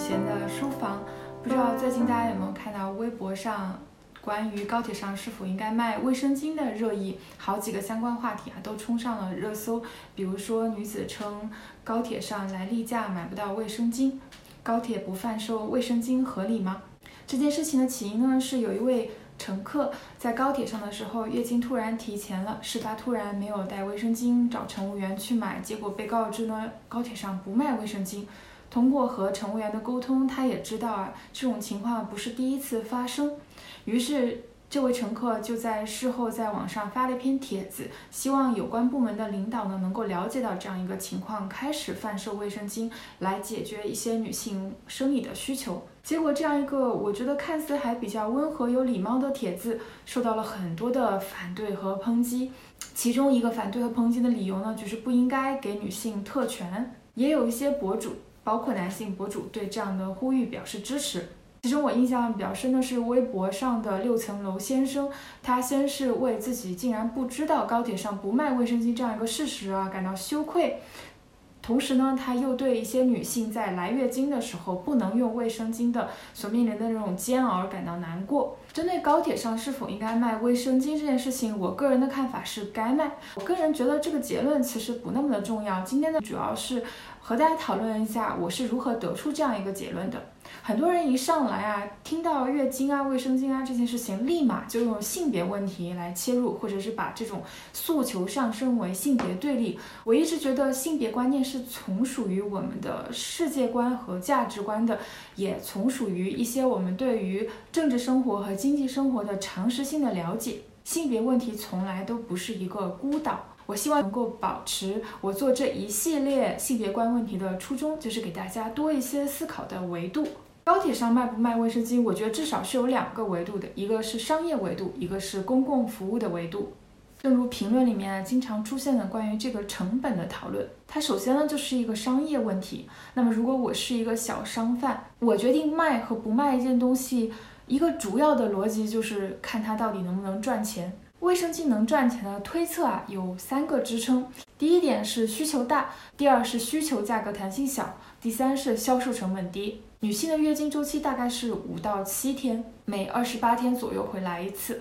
好，欢迎回到雨贤的书房。不知道最近大家有没有看到微博上关于高铁上是否应该卖卫生巾的热议？好几个相关话题啊都冲上了热搜。比如说，女子称高铁上来例假买不到卫生巾，高铁不贩售卫生巾合理吗？这件事情的起因呢，是有一位乘客在高铁上的时候月经突然提前了，是他突然没有带卫生巾，找乘务员去买，结果被告知呢高铁上不卖卫生巾。通过和乘务员的沟通，他也知道啊，这种情况不是第一次发生。于是，这位乘客就在事后在网上发了一篇帖子，希望有关部门的领导呢能够了解到这样一个情况，开始贩售卫生巾来解决一些女性生理的需求。结果，这样一个我觉得看似还比较温和有礼貌的帖子，受到了很多的反对和抨击。其中一个反对和抨击的理由呢，就是不应该给女性特权。也有一些博主。包括男性博主对这样的呼吁表示支持。其中我印象比较深的是微博上的六层楼先生，他先是为自己竟然不知道高铁上不卖卫生巾这样一个事实啊感到羞愧。同时呢，他又对一些女性在来月经的时候不能用卫生巾的所面临的那种煎熬而感到难过。针对高铁上是否应该卖卫生巾这件事情，我个人的看法是该卖。我个人觉得这个结论其实不那么的重要。今天呢，主要是和大家讨论一下我是如何得出这样一个结论的。很多人一上来啊，听到月经啊、卫生巾啊这件事情，立马就用性别问题来切入，或者是把这种诉求上升为性别对立。我一直觉得性别观念是从属于我们的世界观和价值观的，也从属于一些我们对于政治生活和经济生活的常识性的了解。性别问题从来都不是一个孤岛。我希望能够保持我做这一系列性别观问题的初衷，就是给大家多一些思考的维度。高铁上卖不卖卫生巾？我觉得至少是有两个维度的，一个是商业维度，一个是公共服务的维度。正如评论里面经常出现的关于这个成本的讨论，它首先呢就是一个商业问题。那么如果我是一个小商贩，我决定卖和不卖一件东西，一个主要的逻辑就是看它到底能不能赚钱。卫生巾能赚钱的推测啊有三个支撑：第一点是需求大，第二是需求价格弹性小，第三是销售成本低。女性的月经周期大概是五到七天，每二十八天左右会来一次。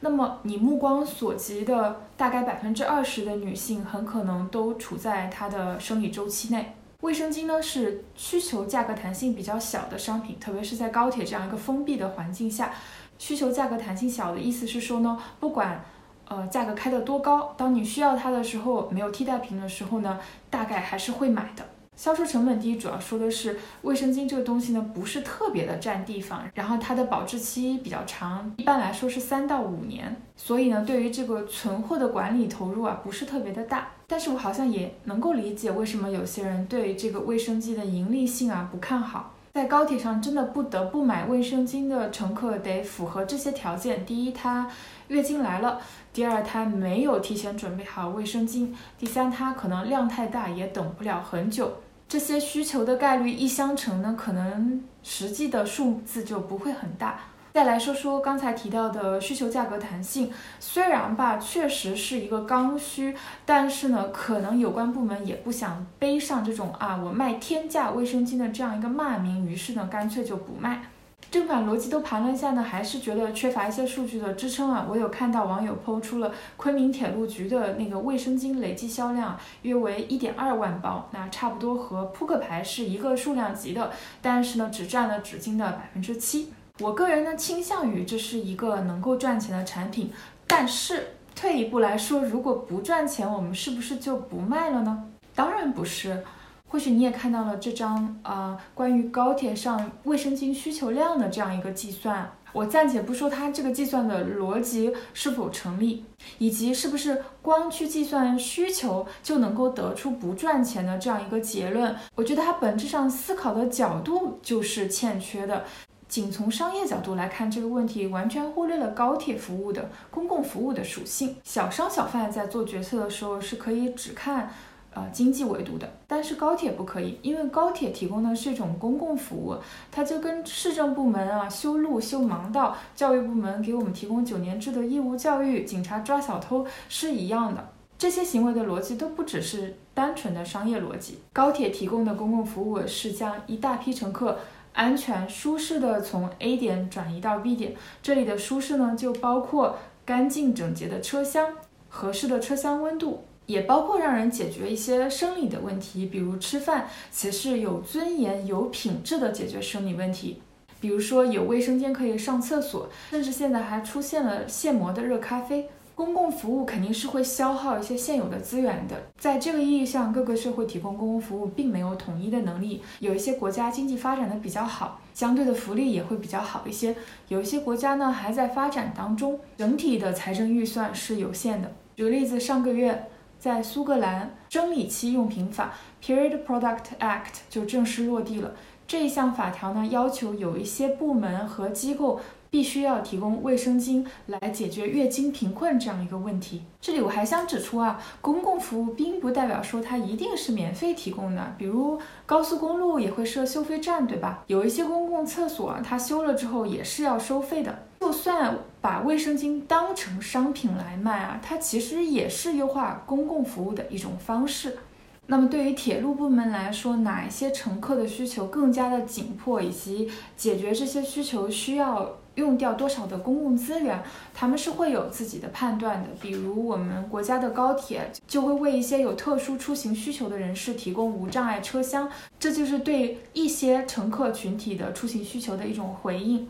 那么你目光所及的大概百分之二十的女性，很可能都处在她的生理周期内。卫生巾呢是需求价格弹性比较小的商品，特别是在高铁这样一个封闭的环境下，需求价格弹性小的意思是说呢，不管呃价格开得多高，当你需要它的时候，没有替代品的时候呢，大概还是会买的。销售成本低，主要说的是卫生巾这个东西呢，不是特别的占地方，然后它的保质期比较长，一般来说是三到五年，所以呢，对于这个存货的管理投入啊，不是特别的大。但是我好像也能够理解为什么有些人对这个卫生巾的盈利性啊不看好。在高铁上真的不得不买卫生巾的乘客得符合这些条件：第一，他月经来了；第二，他没有提前准备好卫生巾；第三，他可能量太大，也等不了很久。这些需求的概率一相乘呢，可能实际的数字就不会很大。再来说说刚才提到的需求价格弹性，虽然吧确实是一个刚需，但是呢，可能有关部门也不想背上这种啊我卖天价卫生巾的这样一个骂名，于是呢干脆就不卖。正反逻辑都盘了一下呢，还是觉得缺乏一些数据的支撑啊。我有看到网友抛出了昆明铁路局的那个卫生巾累计销量约为一点二万包，那差不多和扑克牌是一个数量级的，但是呢只占了纸巾的百分之七。我个人呢倾向于这是一个能够赚钱的产品，但是退一步来说，如果不赚钱，我们是不是就不卖了呢？当然不是。或许你也看到了这张啊，关于高铁上卫生巾需求量的这样一个计算。我暂且不说它这个计算的逻辑是否成立，以及是不是光去计算需求就能够得出不赚钱的这样一个结论。我觉得它本质上思考的角度就是欠缺的。仅从商业角度来看这个问题，完全忽略了高铁服务的公共服务的属性。小商小贩在做决策的时候是可以只看。呃，经济维度的，但是高铁不可以，因为高铁提供的是一种公共服务，它就跟市政部门啊修路、修盲道，教育部门给我们提供九年制的义务教育，警察抓小偷是一样的。这些行为的逻辑都不只是单纯的商业逻辑。高铁提供的公共服务是将一大批乘客安全、舒适的从 A 点转移到 B 点。这里的舒适呢，就包括干净整洁的车厢、合适的车厢温度，也包括让人解决一些生理的问题，比如吃饭，且是有尊严、有品质的解决生理问题。比如说有卫生间可以上厕所，甚至现在还出现了现磨的热咖啡。公共服务肯定是会消耗一些现有的资源的，在这个意义上，各个社会提供公共服务并没有统一的能力。有一些国家经济发展的比较好，相对的福利也会比较好一些；有一些国家呢还在发展当中，整体的财政预算是有限的。举个例子，上个月在苏格兰，生理期用品法 （Period Product Act） 就正式落地了。这一项法条呢，要求有一些部门和机构。必须要提供卫生巾来解决月经贫困这样一个问题。这里我还想指出啊，公共服务并不代表说它一定是免费提供的。比如高速公路也会设收费站，对吧？有一些公共厕所它修了之后也是要收费的。就算把卫生巾当成商品来卖啊，它其实也是优化公共服务的一种方式。那么对于铁路部门来说，哪一些乘客的需求更加的紧迫，以及解决这些需求需要？用掉多少的公共资源，他们是会有自己的判断的。比如我们国家的高铁就会为一些有特殊出行需求的人士提供无障碍车厢，这就是对一些乘客群体的出行需求的一种回应。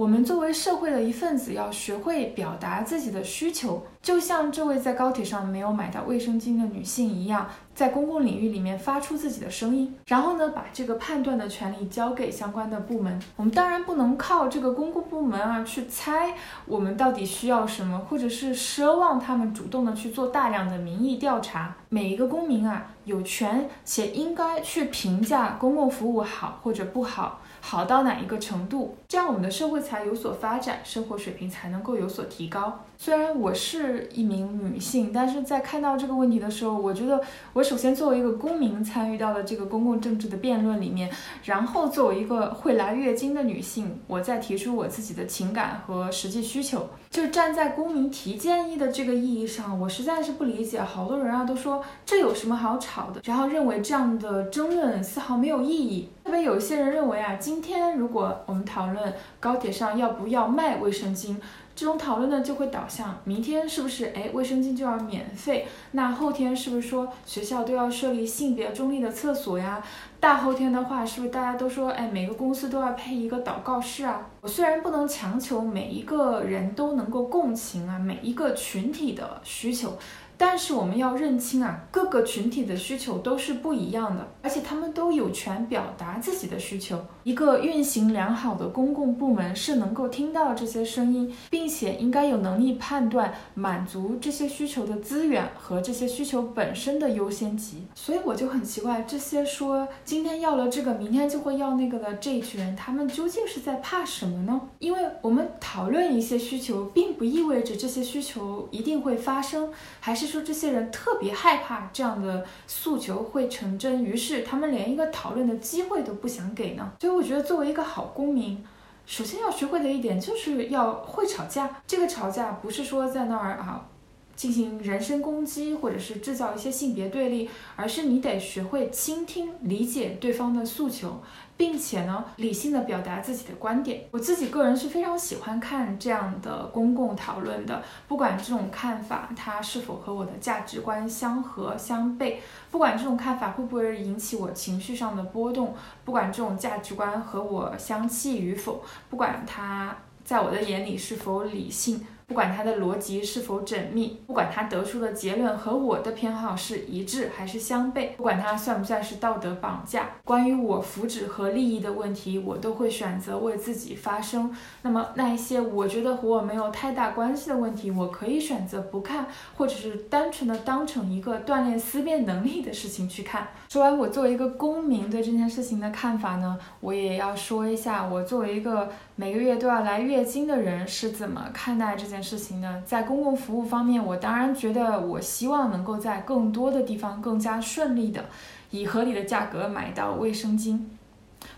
我们作为社会的一份子，要学会表达自己的需求，就像这位在高铁上没有买到卫生巾的女性一样。在公共领域里面发出自己的声音，然后呢，把这个判断的权利交给相关的部门。我们当然不能靠这个公共部门啊去猜我们到底需要什么，或者是奢望他们主动的去做大量的民意调查。每一个公民啊，有权且应该去评价公共服务好或者不好，好到哪一个程度，这样我们的社会才有所发展，生活水平才能够有所提高。虽然我是一名女性，但是在看到这个问题的时候，我觉得我首先作为一个公民参与到了这个公共政治的辩论里面，然后作为一个会来月经的女性，我再提出我自己的情感和实际需求，就站在公民提建议的这个意义上，我实在是不理解，好多人啊都说这有什么好吵的，然后认为这样的争论丝毫没有意义。特别有一些人认为啊，今天如果我们讨论高铁上要不要卖卫生巾。这种讨论呢，就会导向明天是不是哎卫生巾就要免费？那后天是不是说学校都要设立性别中立的厕所呀？大后天的话，是不是大家都说哎每个公司都要配一个祷告室啊？我虽然不能强求每一个人都能够共情啊每一个群体的需求。但是我们要认清啊，各个群体的需求都是不一样的，而且他们都有权表达自己的需求。一个运行良好的公共部门是能够听到这些声音，并且应该有能力判断满足这些需求的资源和这些需求本身的优先级。所以我就很奇怪，这些说今天要了这个，明天就会要那个的这一群人，他们究竟是在怕什么呢？因为我们讨论一些需求，并不意味着这些需求一定会发生，还是。说这些人特别害怕这样的诉求会成真，于是他们连一个讨论的机会都不想给呢。所以我觉得，作为一个好公民，首先要学会的一点就是要会吵架。这个吵架不是说在那儿啊进行人身攻击，或者是制造一些性别对立，而是你得学会倾听、理解对方的诉求。并且呢，理性的表达自己的观点。我自己个人是非常喜欢看这样的公共讨论的，不管这种看法它是否和我的价值观相合相悖，不管这种看法会不会引起我情绪上的波动，不管这种价值观和我相契与否，不管它在我的眼里是否理性。不管它的逻辑是否缜密，不管它得出的结论和我的偏好是一致还是相悖，不管它算不算是道德绑架，关于我福祉和利益的问题，我都会选择为自己发声。那么那一些我觉得和我没有太大关系的问题，我可以选择不看，或者是单纯的当成一个锻炼思辨能力的事情去看。说完我作为一个公民对这件事情的看法呢，我也要说一下我作为一个每个月都要来月经的人是怎么看待这件。事情呢，在公共服务方面，我当然觉得，我希望能够在更多的地方更加顺利的，以合理的价格买到卫生巾。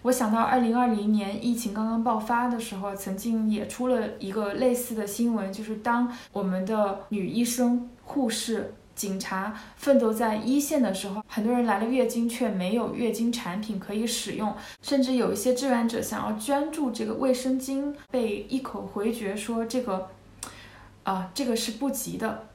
我想到二零二零年疫情刚刚爆发的时候，曾经也出了一个类似的新闻，就是当我们的女医生、护士。警察奋斗在一线的时候，很多人来了月经却没有月经产品可以使用，甚至有一些志愿者想要捐助这个卫生巾，被一口回绝说这个，啊，这个是不急的。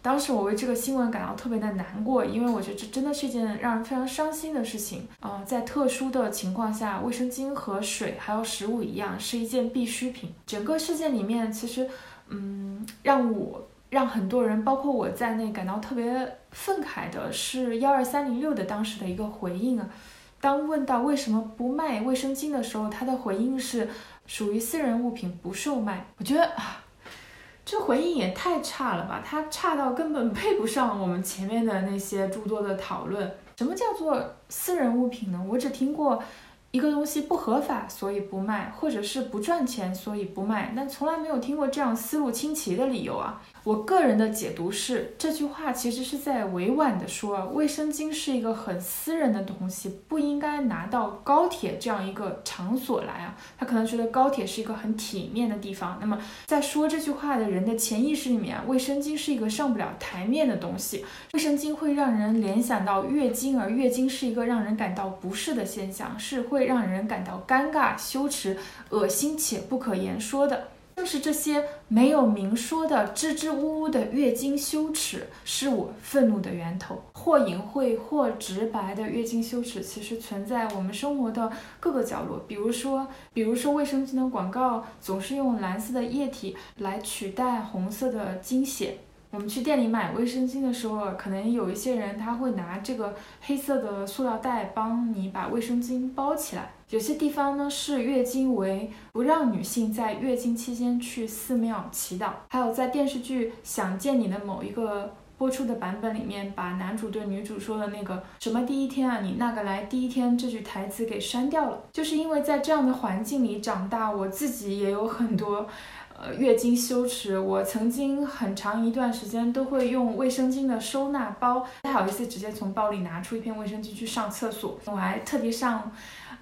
当时我为这个新闻感到特别的难过，因为我觉得这真的是一件让人非常伤心的事情。啊，在特殊的情况下，卫生巾和水还有食物一样，是一件必需品。整个事件里面，其实，嗯，让我。让很多人，包括我在内，感到特别愤慨的是幺二三零六的当时的一个回应啊。当问到为什么不卖卫生巾的时候，他的回应是属于私人物品，不售卖。我觉得啊，这回应也太差了吧，他差到根本配不上我们前面的那些诸多的讨论。什么叫做私人物品呢？我只听过。一个东西不合法，所以不卖，或者是不赚钱，所以不卖，但从来没有听过这样思路清奇的理由啊！我个人的解读是，这句话其实是在委婉的说，卫生巾是一个很私人的东西，不应该拿到高铁这样一个场所来啊。他可能觉得高铁是一个很体面的地方。那么，在说这句话的人的潜意识里面，卫生巾是一个上不了台面的东西，卫生巾会让人联想到月经，而月经是一个让人感到不适的现象，是会。让人感到尴尬、羞耻、恶心且不可言说的，正是这些没有明说的支支吾吾的月经羞耻，是我愤怒的源头。或隐晦或直白的月经羞耻，其实存在我们生活的各个角落。比如说，比如说卫生巾的广告总是用蓝色的液体来取代红色的经血。我们去店里买卫生巾的时候，可能有一些人他会拿这个黑色的塑料袋帮你把卫生巾包起来。有些地方呢是月经为不让女性在月经期间去寺庙祈祷。还有在电视剧《想见你》的某一个播出的版本里面，把男主对女主说的那个什么第一天啊，你那个来第一天这句台词给删掉了。就是因为在这样的环境里长大，我自己也有很多。呃，月经羞耻，我曾经很长一段时间都会用卫生巾的收纳包，不好意思直接从包里拿出一片卫生巾去上厕所。我还特地上，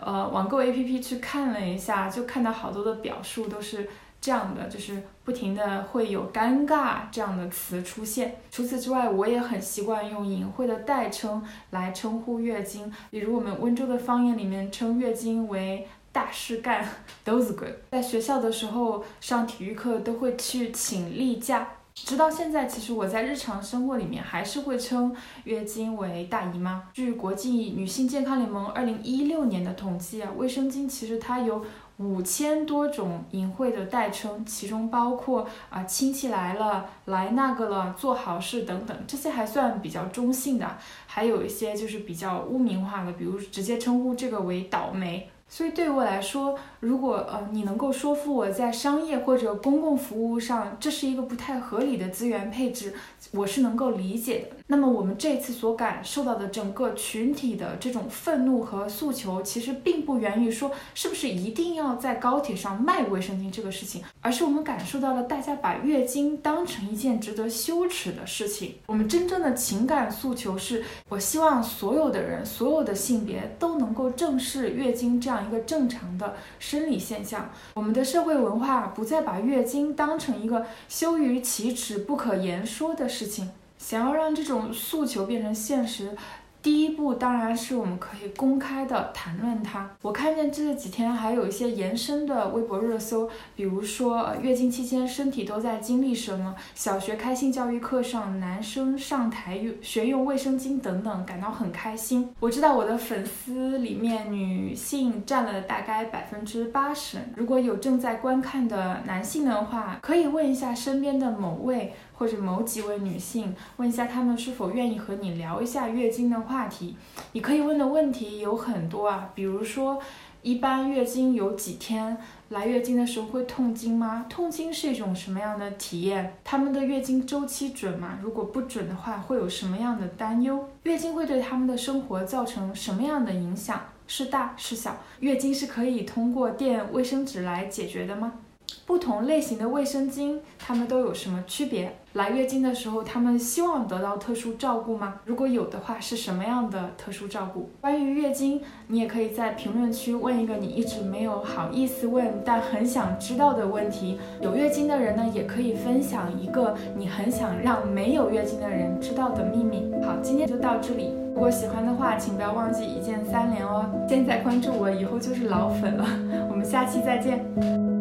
呃，网购 APP 去看了一下，就看到好多的表述都是这样的，就是不停的会有尴尬这样的词出现。除此之外，我也很习惯用隐晦的代称来称呼月经，比如我们温州的方言里面称月经为。大事干 都是鬼。在学校的时候上体育课都会去请例假，直到现在，其实我在日常生活里面还是会称月经为大姨妈。据国际女性健康联盟二零一六年的统计啊，卫生巾其实它有五千多种隐晦的代称，其中包括啊亲戚来了、来那个了、做好事等等，这些还算比较中性的，还有一些就是比较污名化的，比如直接称呼这个为倒霉。所以对于我来说，如果呃你能够说服我在商业或者公共服务上这是一个不太合理的资源配置，我是能够理解的。那么我们这次所感受到的整个群体的这种愤怒和诉求，其实并不源于说是不是一定要在高铁上卖卫生巾这个事情，而是我们感受到了大家把月经当成一件值得羞耻的事情。我们真正的情感诉求是，我希望所有的人，所有的性别都能够正视月经这样。一个正常的生理现象，我们的社会文化不再把月经当成一个羞于启齿、不可言说的事情。想要让这种诉求变成现实。第一步当然是我们可以公开的谈论它。我看见这几天还有一些延伸的微博热搜，比如说月经期间身体都在经历什么，小学开性教育课上男生上台用学用卫生巾等等，感到很开心。我知道我的粉丝里面女性占了大概百分之八十，如果有正在观看的男性的话，可以问一下身边的某位。或者某几位女性问一下，她们是否愿意和你聊一下月经的话话题？你可以问的问题有很多啊，比如说，一般月经有几天？来月经的时候会痛经吗？痛经是一种什么样的体验？他们的月经周期准吗？如果不准的话，会有什么样的担忧？月经会对他们的生活造成什么样的影响？是大是小？月经是可以通过垫卫生纸来解决的吗？不同类型的卫生巾，它们都有什么区别？来月经的时候，她们希望得到特殊照顾吗？如果有的话，是什么样的特殊照顾？关于月经，你也可以在评论区问一个你一直没有好意思问但很想知道的问题。有月经的人呢，也可以分享一个你很想让没有月经的人知道的秘密。好，今天就到这里。如果喜欢的话，请不要忘记一键三连哦。现在关注我，以后就是老粉了。我们下期再见。